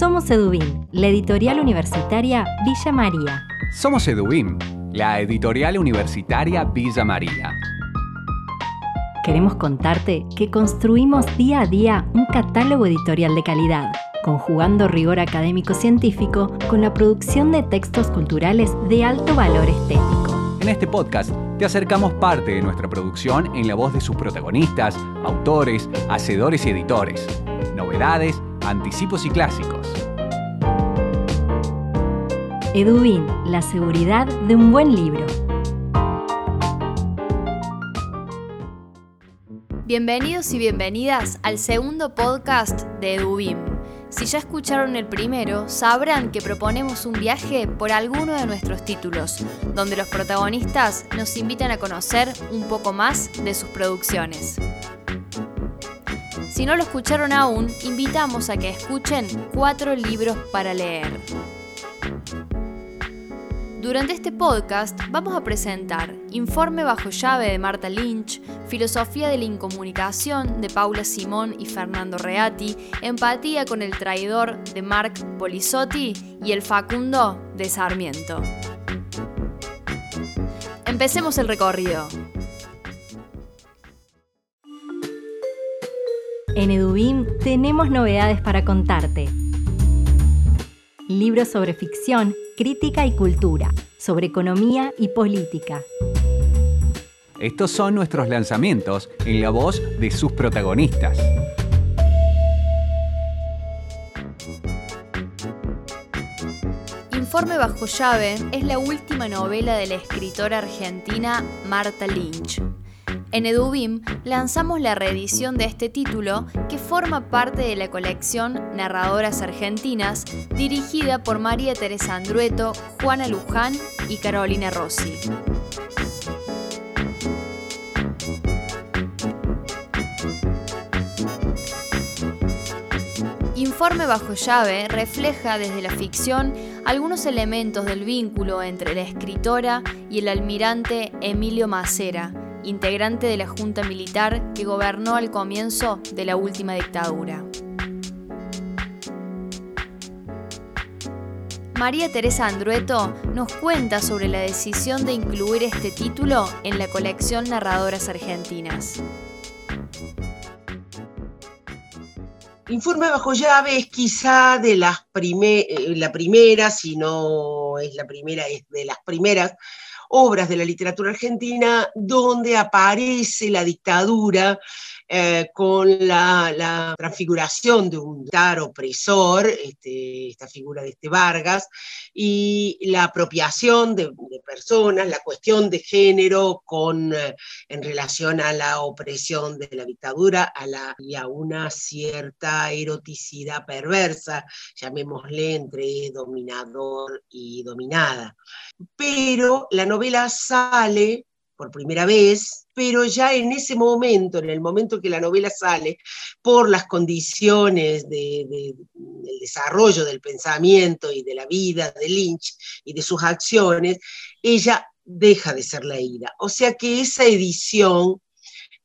Somos Edubim, la editorial universitaria Villa María. Somos Edubim, la editorial universitaria Villa María. Queremos contarte que construimos día a día un catálogo editorial de calidad, conjugando rigor académico-científico con la producción de textos culturales de alto valor estético. En este podcast te acercamos parte de nuestra producción en la voz de sus protagonistas, autores, hacedores y editores, novedades, anticipos y clásicos. Edubin, la seguridad de un buen libro. Bienvenidos y bienvenidas al segundo podcast de Edubim. Si ya escucharon el primero, sabrán que proponemos un viaje por alguno de nuestros títulos, donde los protagonistas nos invitan a conocer un poco más de sus producciones. Si no lo escucharon aún, invitamos a que escuchen cuatro libros para leer. Durante este podcast vamos a presentar Informe bajo llave de Marta Lynch, Filosofía de la Incomunicación de Paula Simón y Fernando Reati, Empatía con el traidor de Marc Polisotti y El Facundo de Sarmiento. Empecemos el recorrido. En Edubim tenemos novedades para contarte. Libros sobre ficción crítica y cultura, sobre economía y política. Estos son nuestros lanzamientos en la voz de sus protagonistas. Informe bajo llave es la última novela de la escritora argentina Marta Lynch. En Edubim lanzamos la reedición de este título que forma parte de la colección Narradoras Argentinas dirigida por María Teresa Andrueto, Juana Luján y Carolina Rossi. Informe bajo llave refleja desde la ficción algunos elementos del vínculo entre la escritora y el almirante Emilio Macera, integrante de la Junta Militar que gobernó al comienzo de la última dictadura. María Teresa Andrueto nos cuenta sobre la decisión de incluir este título en la colección Narradoras Argentinas. Informe bajo llave es quizá de las eh, la primera, si no es la primera, es de las primeras obras de la literatura argentina donde aparece la dictadura eh, con la, transfiguración de un dar opresor, este, esta figura de este Vargas, y la apropiación de, personas, la cuestión de género con, eh, en relación a la opresión de la dictadura a la, y a una cierta eroticidad perversa, llamémosle entre dominador y dominada. Pero la novela sale por primera vez, pero ya en ese momento, en el momento que la novela sale, por las condiciones del desarrollo del pensamiento y de la vida de Lynch y de sus acciones, ella deja de ser leída. O sea que esa edición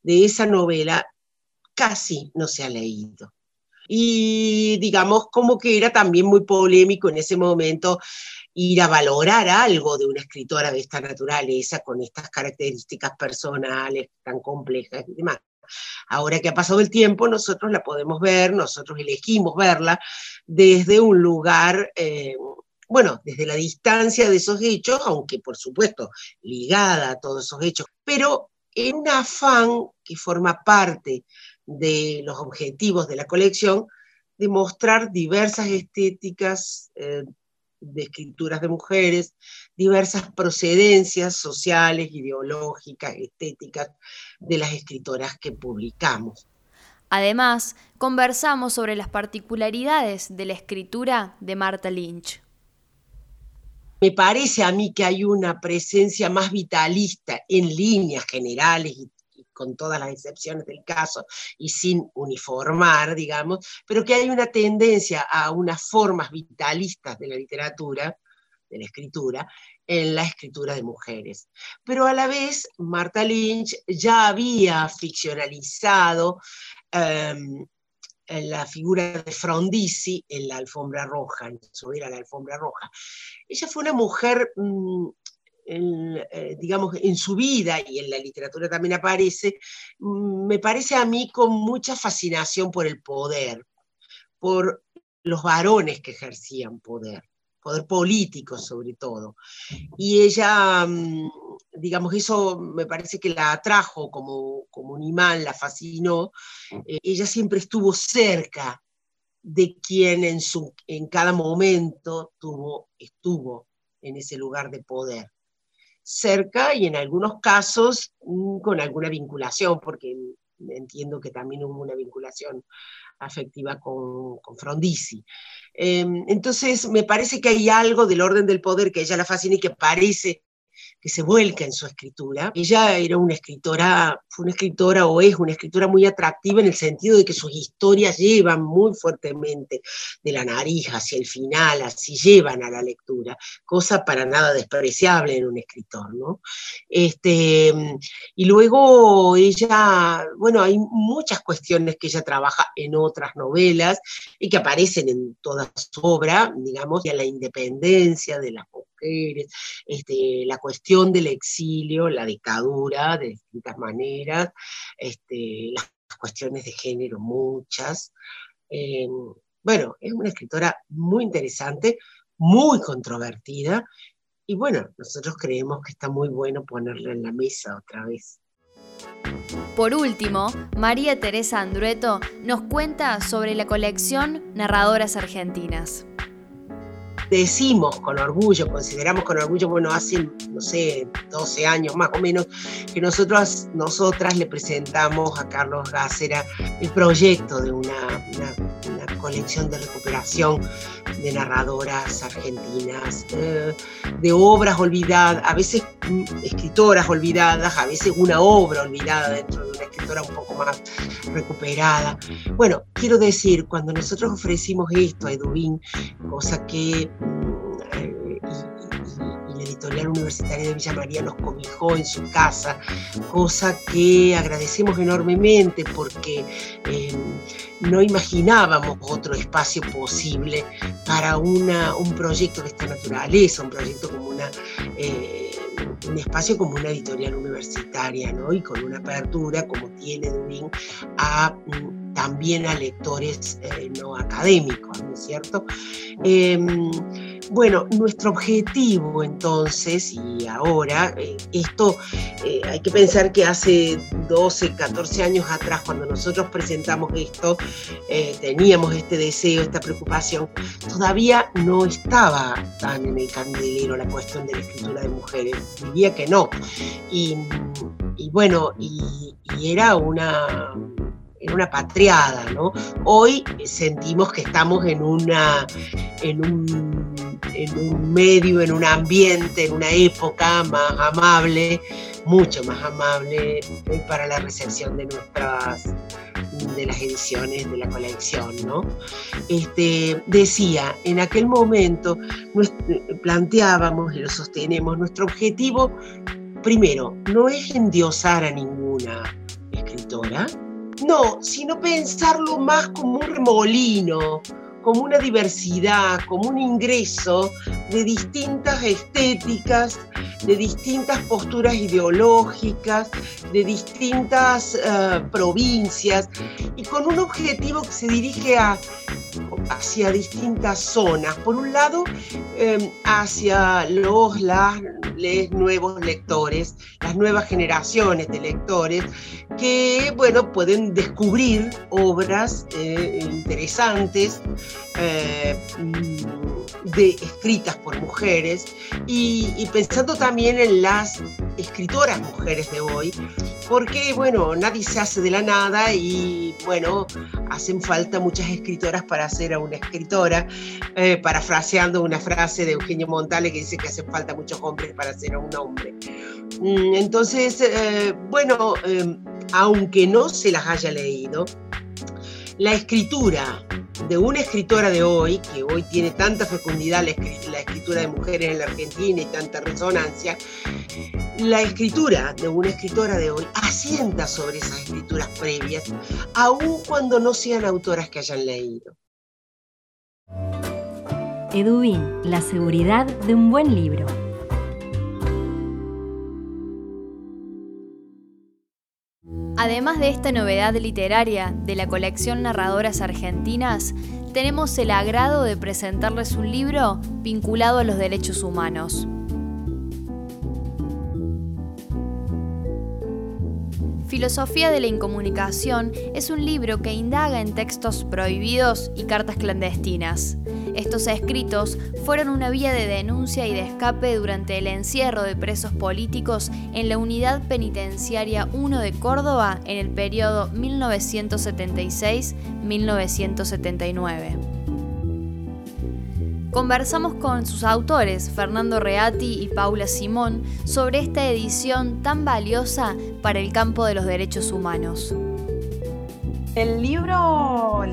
de esa novela casi no se ha leído y digamos como que era también muy polémico en ese momento ir a valorar algo de una escritora de esta naturaleza con estas características personales tan complejas y demás. Ahora que ha pasado el tiempo, nosotros la podemos ver, nosotros elegimos verla desde un lugar, eh, bueno, desde la distancia de esos hechos, aunque por supuesto ligada a todos esos hechos, pero en un afán que forma parte de los objetivos de la colección, de mostrar diversas estéticas eh, de escrituras de mujeres, diversas procedencias sociales, ideológicas, estéticas de las escritoras que publicamos. Además, conversamos sobre las particularidades de la escritura de Marta Lynch. Me parece a mí que hay una presencia más vitalista en líneas generales y con todas las excepciones del caso y sin uniformar, digamos, pero que hay una tendencia a unas formas vitalistas de la literatura, de la escritura, en la escritura de mujeres. Pero a la vez, Marta Lynch ya había ficcionalizado em, la figura de Frondizi en la alfombra roja, en su era la alfombra roja. Ella fue una mujer, mm, eh, digamos, en su vida y en la literatura también aparece, mm, me parece a mí con mucha fascinación por el poder, por los varones que ejercían poder poder político sobre todo. Y ella, mm, digamos, eso me parece que la atrajo como, como un imán, la fascinó. Eh, ella siempre estuvo cerca de quien en, su, en cada momento tuvo, estuvo en ese lugar de poder. Cerca y en algunos casos mm, con alguna vinculación, porque entiendo que también hubo una vinculación afectiva con, con Frondizi. Em, entonces, me parece que hay algo del orden del poder que ella la fascina y que parece que se vuelca en su escritura. Ella era una escritora, fue una escritora o es una escritora muy atractiva en el sentido de que sus historias llevan muy fuertemente de la nariz hacia el final, así llevan a la lectura, cosa para nada despreciable en un escritor, ¿no? Este, y luego ella, bueno, hay muchas cuestiones que ella trabaja en otras novelas y que aparecen en toda su obra, digamos, y a la independencia de las este, la cuestión del exilio, la dictadura de distintas maneras, este, las cuestiones de género, muchas. Eh, bueno, es una escritora muy interesante, muy controvertida, y bueno, nosotros creemos que está muy bueno ponerla en la mesa otra vez. Por último, María Teresa Andrueto nos cuenta sobre la colección Narradoras Argentinas decimos con orgullo, consideramos con orgullo, bueno, hace, no sé, 12 años más o menos, que nosotros, nosotras le presentamos a Carlos Gácera el proyecto de una, colección de recuperación de narradoras argentinas, eh, de obras olvidadas, a veces mm, escritoras olvidadas, a veces una obra olvidada dentro de una escritora un poco más recuperada. Bueno, quiero decir, cuando nosotros ofrecimos esto a Edubín, cosa que Editorial Universitaria de Villa María nos cobijó en su casa, cosa que agradecemos enormemente porque em, no imaginábamos otro espacio posible para un proyecto de esta naturaleza, un proyecto como. Eh, un espacio como una editorial universitaria, ¿no? Y con una apertura, como tiene Dubín, a, mm, también a lectores eh, no académicos, ¿no es cierto? Em, bueno, nuestro objetivo entonces, y ahora, eh, esto eh, hay que pensar que hace 12, 14 años atrás, cuando nosotros presentamos esto, eh, teníamos este deseo, esta preocupación, todavía no estaba tan en el candelero la cuestión de la escritura de mujeres, diría que no. Y, bueno, y, era una una patriada, ¿no? Hoy sentimos que estamos en una en un en un medio, en un ambiente, en una época más amable, mucho más amable eh, para la recepción de nuestras de las ediciones de la colección, ¿no? Este, decía, en aquel momento planteábamos y lo sostenemos, nuestro objetivo, primero, no es endiosar a ninguna escritora, no, sino pensarlo más como un remolino, como una diversidad, como un ingreso de distintas estéticas, de distintas posturas ideológicas, de distintas eh, provincias y con un objetivo que se dirige a, hacia distintas zonas. Por un lado, em, hacia los nuevos lectores, las nuevas generaciones de lectores que, bueno, pueden descubrir obras eh, interesantes eh, de, escritas por mujeres y, pensando también en las escritoras mujeres de hoy, porque bueno, nadie se hace de la nada y bueno, hacen falta muchas escritoras para ser a una escritora, eh, parafraseando una frase de Eugenio Montale que dice que hacen falta muchos hombres para ser a un hombre. Mm, entonces, eh, bueno, aunque no se las haya leído, la escritura de una escritora de hoy, que hoy tiene tanta fecundidad la, escritura de mujeres en la Argentina y tanta resonancia, la escritura de una escritora de hoy asienta sobre esas escrituras previas, aun cuando no sean autoras que hayan leído. Edubin, la seguridad de un buen libro. Además de esta novedad literaria de la colección Narradoras Argentinas, tenemos el agrado de presentarles un libro vinculado a los derechos humanos. Filosofía de la Incomunicación es un libro que indaga en textos prohibidos y cartas clandestinas. Estos escritos fueron una vía de denuncia y de escape durante el encierro de presos políticos en la Unidad Penitenciaria 1 de Córdoba en el periodo 1976-1979. Conversamos con sus autores, Fernando Reati y Paula Simón, sobre esta edición tan valiosa para el campo de los derechos humanos. El libro,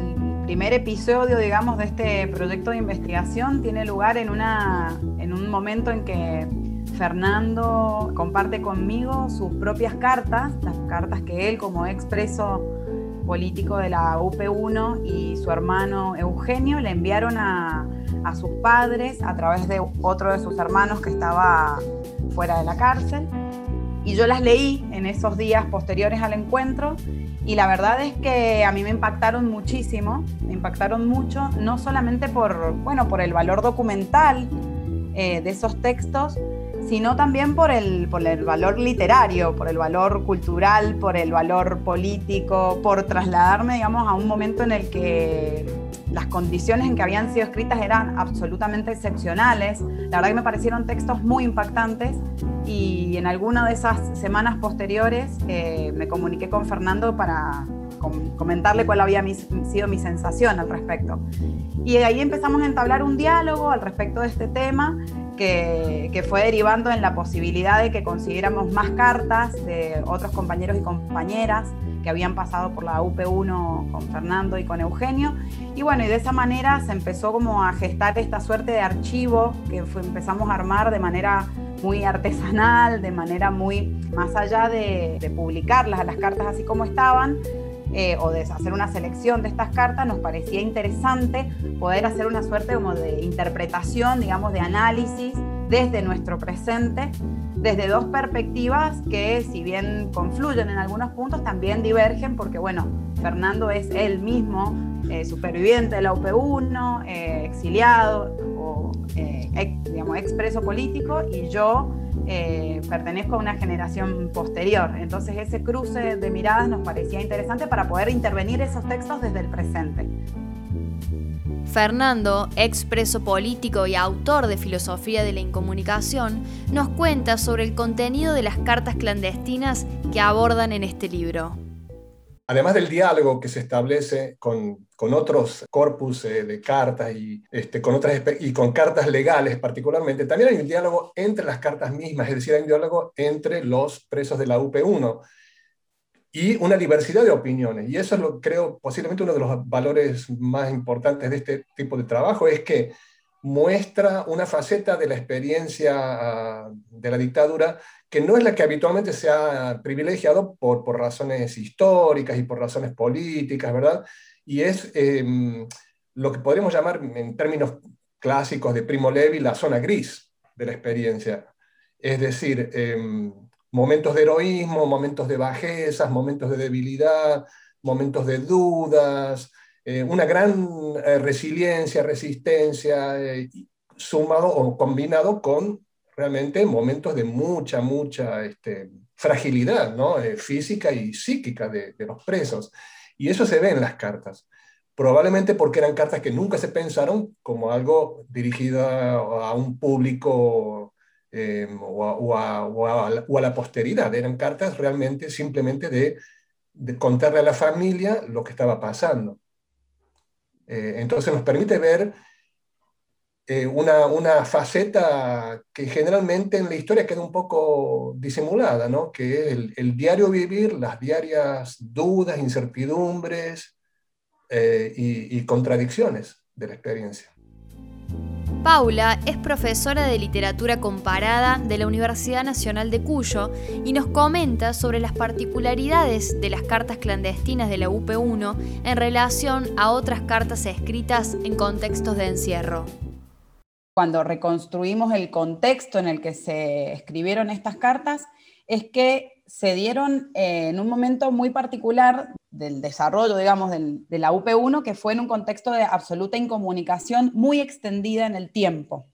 primer episodio, digamos, de este proyecto de investigación tiene lugar en, una, en un momento en que Fernando comparte conmigo sus propias cartas, las cartas que él como expreso político de la UP1 y su hermano Eugenio le enviaron a, a sus padres a través de otro de sus hermanos que estaba fuera de la cárcel. Y yo las leí en esos días posteriores al encuentro y la verdad es que a mí me impactaron muchísimo, me impactaron mucho, no solamente por, bueno, por el valor documental eh, de esos textos, sino también por el, por el valor literario, por el valor cultural, por el valor político, por trasladarme, digamos, a un momento en el que las condiciones en que habían sido escritas eran absolutamente excepcionales. La verdad que me parecieron textos muy impactantes y en alguna de esas semanas posteriores eh, me comuniqué con Fernando para comentarle cuál había sido mi sensación al respecto. Y ahí empezamos a entablar un diálogo al respecto de este tema que, que, fue derivando en la posibilidad de que consiguiéramos más cartas de otros compañeros y compañeras que habían pasado por la UP1 con Fernando y con Eugenio. Y bueno, y de esa manera se empezó como a gestar esta suerte de archivo que empezamos a armar de manera muy artesanal, de manera muy más allá de, de publicarlas, las cartas así como estaban, eh, o de hacer una selección de estas cartas, nos parecía interesante poder hacer una suerte como de interpretación, digamos, de análisis desde nuestro presente desde dos perspectivas que si bien confluyen en algunos puntos, también divergen porque, bueno, Fernando es él mismo eh, superviviente de la UP1, eh, exiliado o, digamos, expreso político y yo pertenezco a una generación posterior. Entonces ese cruce de miradas nos parecía interesante para poder intervenir esos textos desde el presente. Fernando, expreso político y autor de Filosofía de la Incomunicación, nos cuenta sobre el contenido de las cartas clandestinas que abordan en este libro. Además del diálogo que se establece con, otros corpus eh, de cartas y, este, con otras, y con cartas legales particularmente, también hay un diálogo entre las cartas mismas, es decir, hay un diálogo entre los presos de la UP1 y una diversidad de opiniones. Y eso es lo creo posiblemente uno de los valores más importantes de este tipo de trabajo, es que muestra una faceta de la experiencia ah, de la dictadura que no es la que habitualmente se ha privilegiado por, por razones históricas y por razones políticas, ¿verdad? Y es em, lo que podríamos llamar en términos clásicos de Primo Levi la zona gris de la experiencia. Es decir, em, momentos de heroísmo, momentos de bajezas, momentos de debilidad, momentos de dudas, eh, una gran eh, resiliencia, resistencia, eh, sumado o combinado con realmente momentos de mucha, mucha este, fragilidad ¿no? física y psíquica de, de los presos. Y eso se ve en las cartas probablemente porque eran cartas que nunca se pensaron como algo dirigido a un público eh, o, a, la, posteridad. Eran cartas realmente simplemente de, contarle a la familia lo que estaba pasando. Eh, entonces nos permite ver eh, una, una, faceta que generalmente en la historia queda un poco disimulada, ¿no? que es el, diario vivir, las diarias dudas, incertidumbres, eh, y contradicciones de la experiencia. Paula es profesora de literatura comparada de la Universidad Nacional de Cuyo y nos comenta sobre las particularidades de las cartas clandestinas de la UP1 en relación a otras cartas escritas en contextos de encierro. Cuando reconstruimos el contexto en el que se escribieron estas cartas, es que se dieron eh, en un momento muy particular del desarrollo, digamos, de la UP1, que fue en un contexto de absoluta incomunicación muy extendida en el tiempo.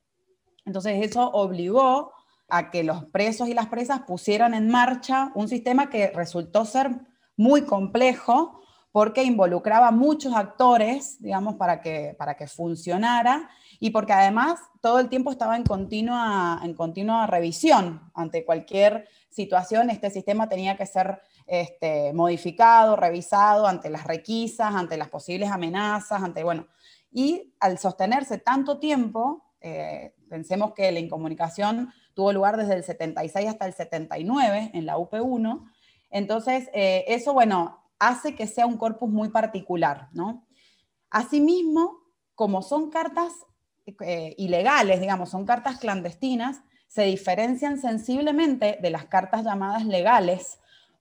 Entonces eso obligó a que los presos y las presas pusieran en marcha un sistema que resultó ser muy complejo porque involucraba muchos actores, digamos, para que, para que funcionara y porque además todo el tiempo estaba en continua, en continua revisión ante cualquier situación, este sistema tenía que ser este, modificado, revisado ante las requisas, ante las posibles amenazas, ante, bueno, y al sostenerse tanto tiempo, eh, pensemos que la incomunicación tuvo lugar desde el 76 hasta el 79 en la UP1, entonces eh, eso, bueno, hace que sea un corpus muy particular, ¿no? Asimismo, como son cartas eh, ilegales, digamos, son cartas clandestinas, se diferencian sensiblemente de las cartas llamadas legales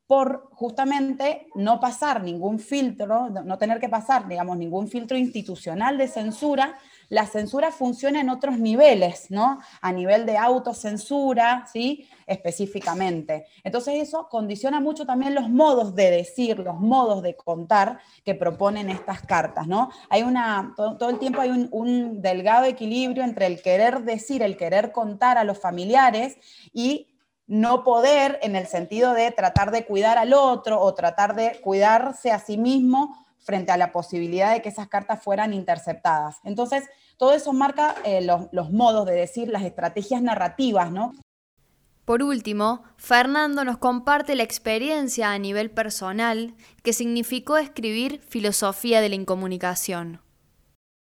por justamente no pasar ningún filtro, no tener que pasar, digamos, ningún filtro institucional de censura, la censura funciona en otros niveles, ¿no? A nivel de autocensura, ¿sí? Específicamente. Entonces eso condiciona mucho también los modos de decir, los modos de contar que proponen estas cartas, ¿no? Hay una, todo, el tiempo hay un, un delgado equilibrio entre el querer decir, el querer contar a los familiares y no poder en el sentido de tratar de cuidar al otro o tratar de cuidarse a sí mismo frente a la posibilidad de que esas cartas fueran interceptadas. Entonces, todo eso marca eh, los, los, modos de decir, las estrategias narrativas, ¿no? Por último, Fernando nos comparte la experiencia a nivel personal que significó escribir Filosofía de la Incomunicación.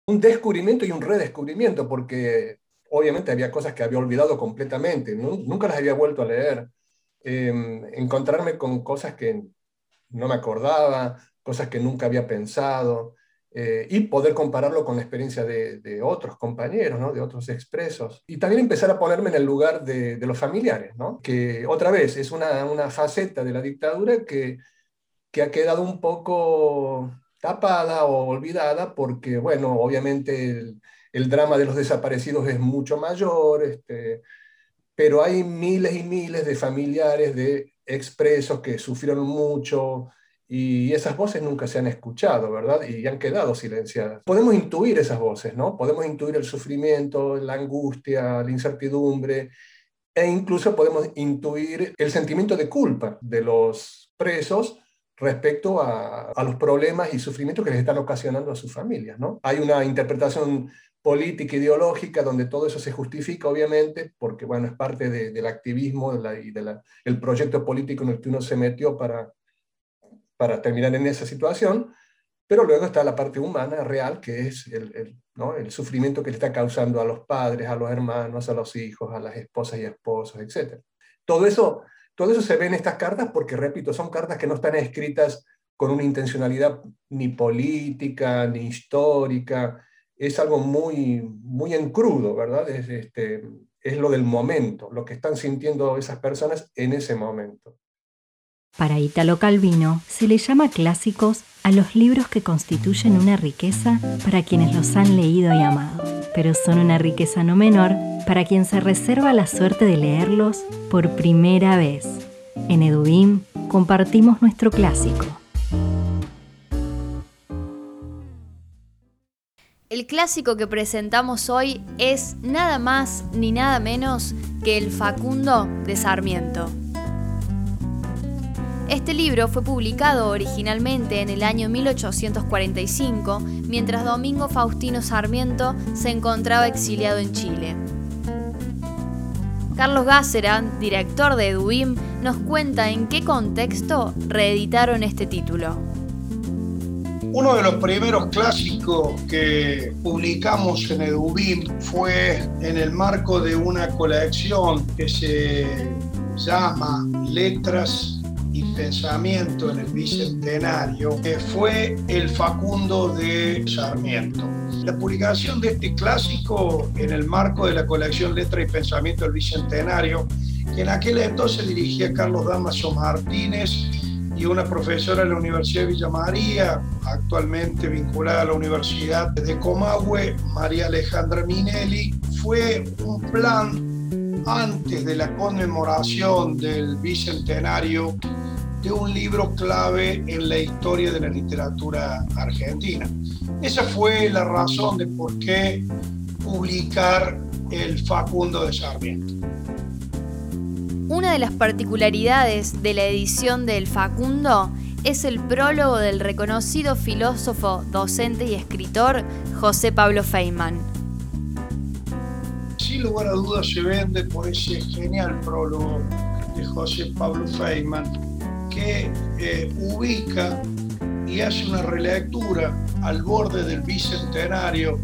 Un descubrimiento y un redescubrimiento, porque obviamente había cosas que había olvidado completamente, nunca las había vuelto a leer. Em, encontrarme con cosas que no me acordaba, cosas que nunca había pensado, eh, y poder compararlo con la experiencia de, otros compañeros, ¿no? de otros expresos. Y también empezar a ponerme en el lugar de, los familiares, que otra vez es una, una faceta de la dictadura que, que ha quedado un poco tapada o olvidada porque, bueno, obviamente el drama de los desaparecidos es mucho mayor, este, pero hay miles y miles de familiares de expresos que sufrieron mucho y esas voces nunca se han escuchado, ¿verdad? Y han quedado silenciadas. Podemos intuir esas voces, ¿no? Podemos intuir el sufrimiento, la angustia, la incertidumbre e incluso podemos intuir el sentimiento de culpa de los presos respecto a, a, los problemas y sufrimientos que les están ocasionando a sus familias. ¿no? Hay una interpretación política, ideológica, donde todo eso se justifica, obviamente, porque, bueno, es parte del activismo y del proyecto político en el que uno se metió para, para terminar en esa situación, pero luego está la parte humana, real, que es el, ¿no? el sufrimiento que le está causando a los padres, a los hermanos, a los hijos, a las esposas y esposos, etc. Todo eso, todo eso se ve en estas cartas porque, repito, son cartas que no están escritas con una intencionalidad ni política, ni histórica, es algo muy, muy en crudo, ¿verdad? Es, este, es lo del momento, lo que están sintiendo esas personas en ese momento. Para Italo Calvino se le llama clásicos a los libros que constituyen una riqueza para quienes los han leído y amado, pero son una riqueza no menor para quien se reserva la suerte de leerlos por primera vez. En Edubim compartimos nuestro clásico. El clásico que presentamos hoy es nada más ni nada menos que El Facundo de Sarmiento. Este libro fue publicado originalmente en el año 1845, mientras Domingo Faustino Sarmiento se encontraba exiliado en Chile. Carlos Gácera, director de Eduim, nos cuenta en qué contexto reeditaron este título. Uno de los primeros clásicos que publicamos en Edubim fue en el marco de una colección que se llama Letras y pensamiento en el Bicentenario, que fue el Facundo de Sarmiento. La publicación de este clásico en el marco de la colección Letra y Pensamiento del Bicentenario, que en aquel entonces dirigía Carlos Damaso Martínez y una profesora de la Universidad de Villa María, actualmente vinculada a la Universidad de Comahue, María Alejandra Minelli, fue un plan antes de la conmemoración del bicentenario de un libro clave en la historia de la literatura argentina. Esa fue la razón de por qué publicar el Facundo de Sarmiento. Una de las particularidades de la edición del Facundo es el prólogo del reconocido filósofo, docente y escritor José Pablo Feynman. Sin lugar a dudas se vende por ese genial prólogo de José Pablo Feynman que eh, ubica y hace una relectura al borde del bicentenario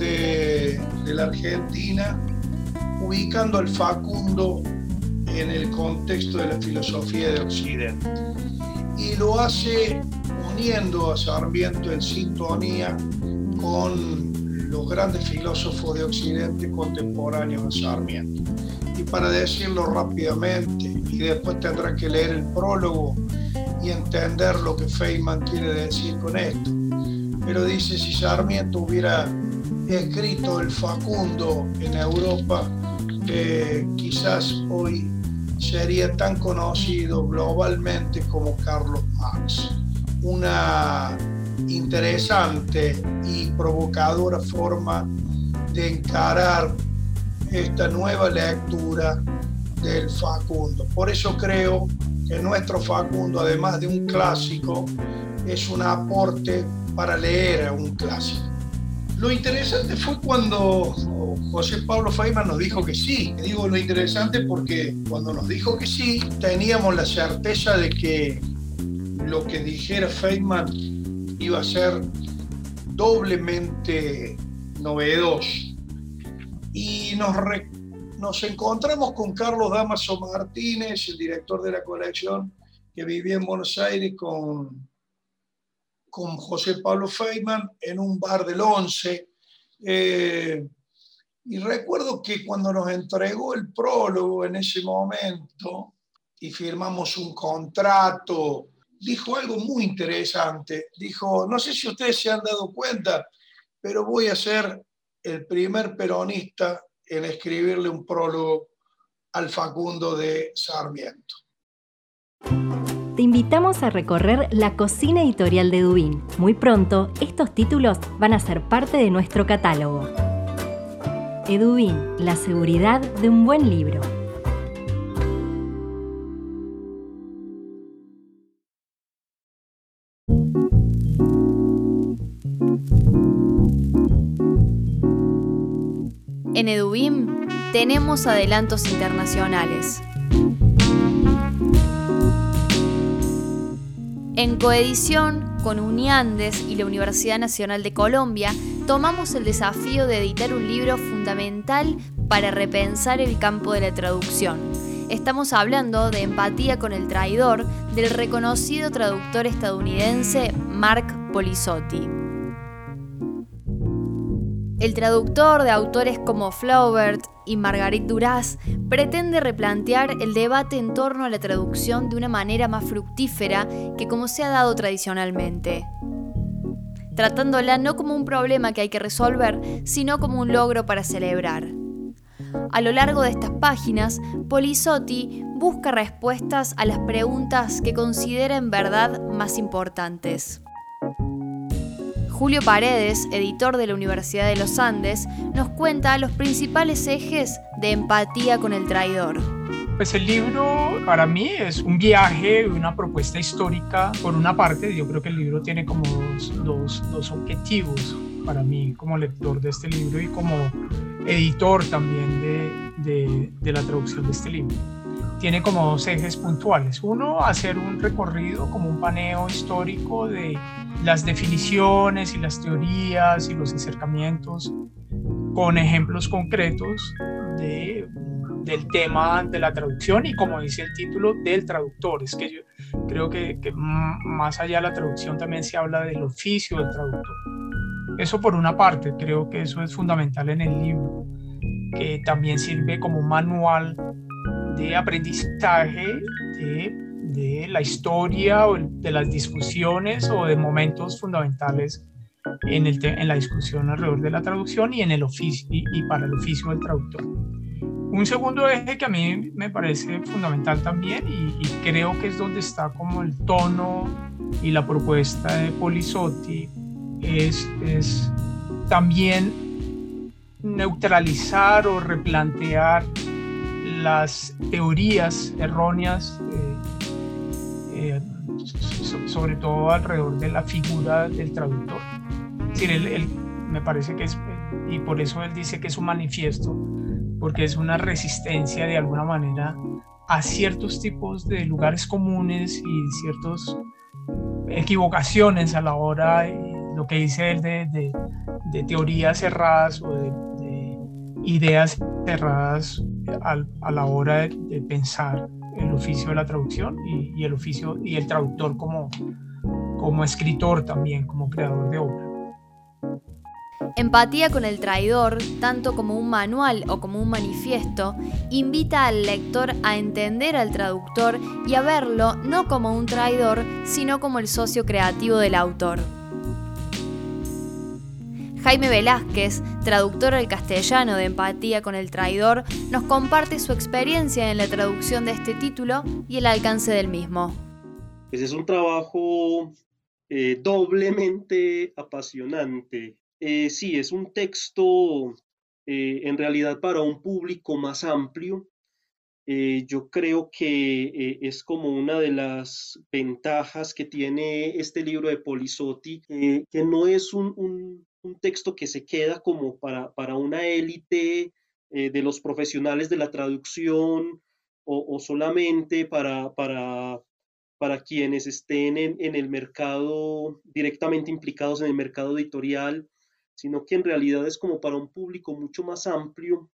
de, de la Argentina, ubicando al Facundo en el contexto de la filosofía de Occidente. Y lo hace uniendo a Sarmiento en sintonía con los grandes filósofos de Occidente contemporáneos a Sarmiento. Y para decirlo rápidamente, y después tendrán que leer el prólogo y entender lo que Feynman quiere decir con esto. Pero dice, si Sarmiento hubiera escrito el Facundo en Europa, eh, quizás hoy sería tan conocido globalmente como Carlos Marx. Una interesante y provocadora forma de encarar esta nueva lectura del Facundo. Por eso creo que nuestro Facundo, además de un clásico, es un aporte para leer a un clásico. Lo interesante fue cuando José Pablo Feynman nos dijo que sí. Digo lo interesante porque cuando nos dijo que sí, teníamos la certeza de que lo que dijera Feynman iba a ser doblemente novedoso. Y nos, nos encontramos con Carlos Damaso Martínez, el director de la colección, que vivía en Buenos Aires con con José Pablo Feynman en un bar del Once. Eh, y recuerdo que cuando nos entregó el prólogo en ese momento y firmamos un contrato, dijo algo muy interesante. Dijo, no sé si ustedes se han dado cuenta, pero voy a ser el primer peronista en escribirle un prólogo al Facundo de Sarmiento te invitamos a recorrer la cocina editorial de Dubín. Muy pronto, estos títulos van a ser parte de nuestro catálogo. Edubín, la seguridad de un buen libro. En Edubim tenemos adelantos internacionales. En coedición con Uniandes y la Universidad Nacional de Colombia, tomamos el desafío de editar un libro fundamental para repensar el campo de la traducción. Estamos hablando de Empatía con el traidor del reconocido traductor estadounidense Mark Polisotti. El traductor de autores como Flaubert y Margarit Duras pretende replantear el debate en torno a la traducción de una manera más fructífera que como se ha dado tradicionalmente, tratándola no como un problema que hay que resolver, sino como un logro para celebrar. A lo largo de estas páginas, Polisotti busca respuestas a las preguntas que considera en verdad más importantes. Julio Paredes, editor de la Universidad de los Andes, nos cuenta los principales ejes de empatía con el traidor. Pues el libro para mí es un viaje, una propuesta histórica. Por una parte, yo creo que el libro tiene como dos, dos, objetivos para mí como lector de este libro y como editor también de, de, de la traducción de este libro tiene como dos ejes puntuales. Uno, hacer un recorrido, como un paneo histórico de las definiciones y las teorías y los acercamientos con ejemplos concretos de, del tema de la traducción y como dice el título, del traductor. Es que creo que, más allá de la traducción también se habla del oficio del traductor. Eso por una parte, creo que eso es fundamental en el libro, que también sirve como manual de aprendizaje de, la historia o de las discusiones o de momentos fundamentales en, el en la discusión alrededor de la traducción y, en el oficio, y para el oficio del traductor. Un segundo eje que a mí me parece fundamental también y, creo que es donde está como el tono y la propuesta de Polisotti es, es también neutralizar o replantear las teorías erróneas, eh, eh, sobre todo alrededor de la figura del traductor. Es decir, él, me parece que es, y por eso él dice que es un manifiesto porque es una resistencia de alguna manera a ciertos tipos de lugares comunes y ciertas equivocaciones a la hora, lo que dice él de, de, teorías cerradas o de, ideas cerradas a, la hora de, pensar el oficio de la traducción y, y, el oficio y el traductor como, como escritor también, como creador de obra. Empatía con el traidor, tanto como un manual o como un manifiesto, invita al lector a entender al traductor y a verlo no como un traidor, sino como el socio creativo del autor. Jaime Velázquez, traductor al castellano de Empatía con el traidor, nos comparte su experiencia en la traducción de este título y el alcance del mismo. Es un trabajo eh, doblemente apasionante eh, sí, es un texto eh, en realidad para un público más amplio. Eh, yo creo que es como una de las ventajas que tiene este libro de Polisotti, que no es un, texto que se queda como para, para una élite de los profesionales de la traducción o, solamente para, para para quienes estén en, en, el mercado, directamente implicados en el mercado editorial sino que en realidad es como para un público mucho más amplio.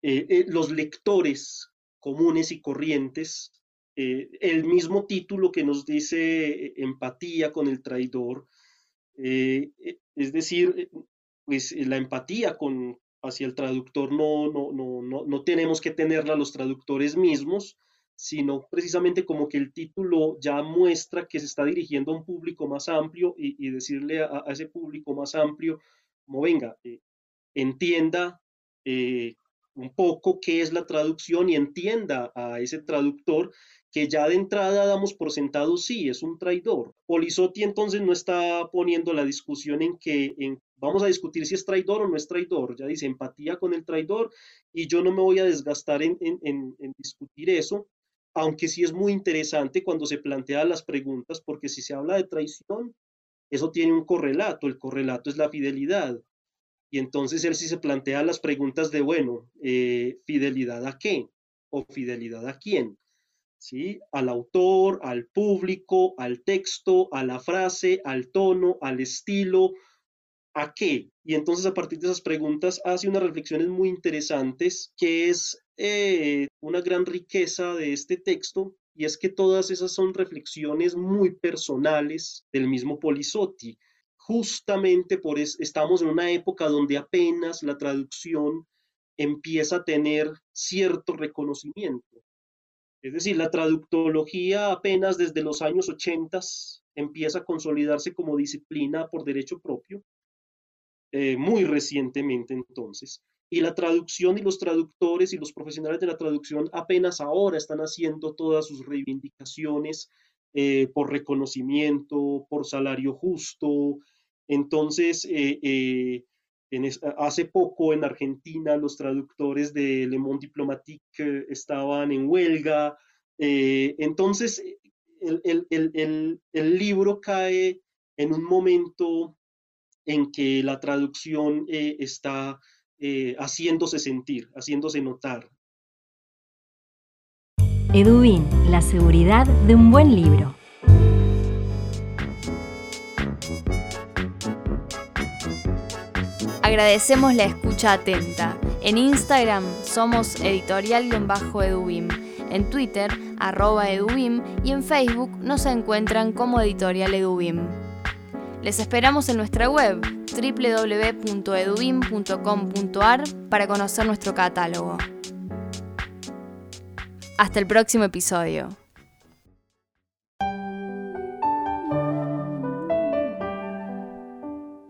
Eh, eh, los lectores comunes y corrientes, eh, el mismo título que nos dice empatía con el traidor, es decir, pues la empatía con, hacia el traductor no, no, no, no, no tenemos que tenerla los traductores mismos, sino precisamente como que el título ya muestra que se está dirigiendo a un público más amplio y, decirle a, ese público más amplio, como venga, eh, entienda eh, un poco qué es la traducción y entienda a ese traductor que ya de entrada damos por sentado, sí, es un traidor. Polisotti entonces no está poniendo la discusión en que vamos a discutir si es traidor o no es traidor, ya dice empatía con el traidor y yo no me voy a desgastar en discutir eso, aunque sí es muy interesante cuando se plantean las preguntas, porque si se habla de traición, eso tiene un correlato, el correlato es la fidelidad. Y entonces él sí se plantea las preguntas de, bueno, eh, ¿fidelidad a qué? ¿O fidelidad a quién? ¿Sí? Al autor, al público, al texto, a la frase, al tono, al estilo, ¿a qué? Y entonces a partir de esas preguntas hace unas reflexiones muy interesantes, que es eh, una gran riqueza de este texto y es que todas esas son reflexiones muy personales del mismo Polisotti. Justamente por eso estamos en una época donde apenas la traducción empieza a tener cierto reconocimiento. Es decir, la traductología apenas desde los años 80 empieza a consolidarse como disciplina por derecho propio, eh, muy recientemente entonces y la traducción y los traductores y los profesionales de la traducción apenas ahora están haciendo todas sus reivindicaciones eh, por reconocimiento, por salario justo. Entonces, eh, eh, hace poco en Argentina los traductores de Le Monde Diplomatique estaban en huelga. entonces, el, libro cae en un momento en que la traducción está eh, haciéndose sentir, haciéndose notar. Edubin, la seguridad de un buen libro. Agradecemos la escucha atenta. En Instagram somos editorial-edubim, en Twitter arroba edubim y en Facebook nos encuentran como editorial Edubim. Les esperamos en nuestra web www.edubim.com.ar para conocer nuestro catálogo. Hasta el próximo episodio.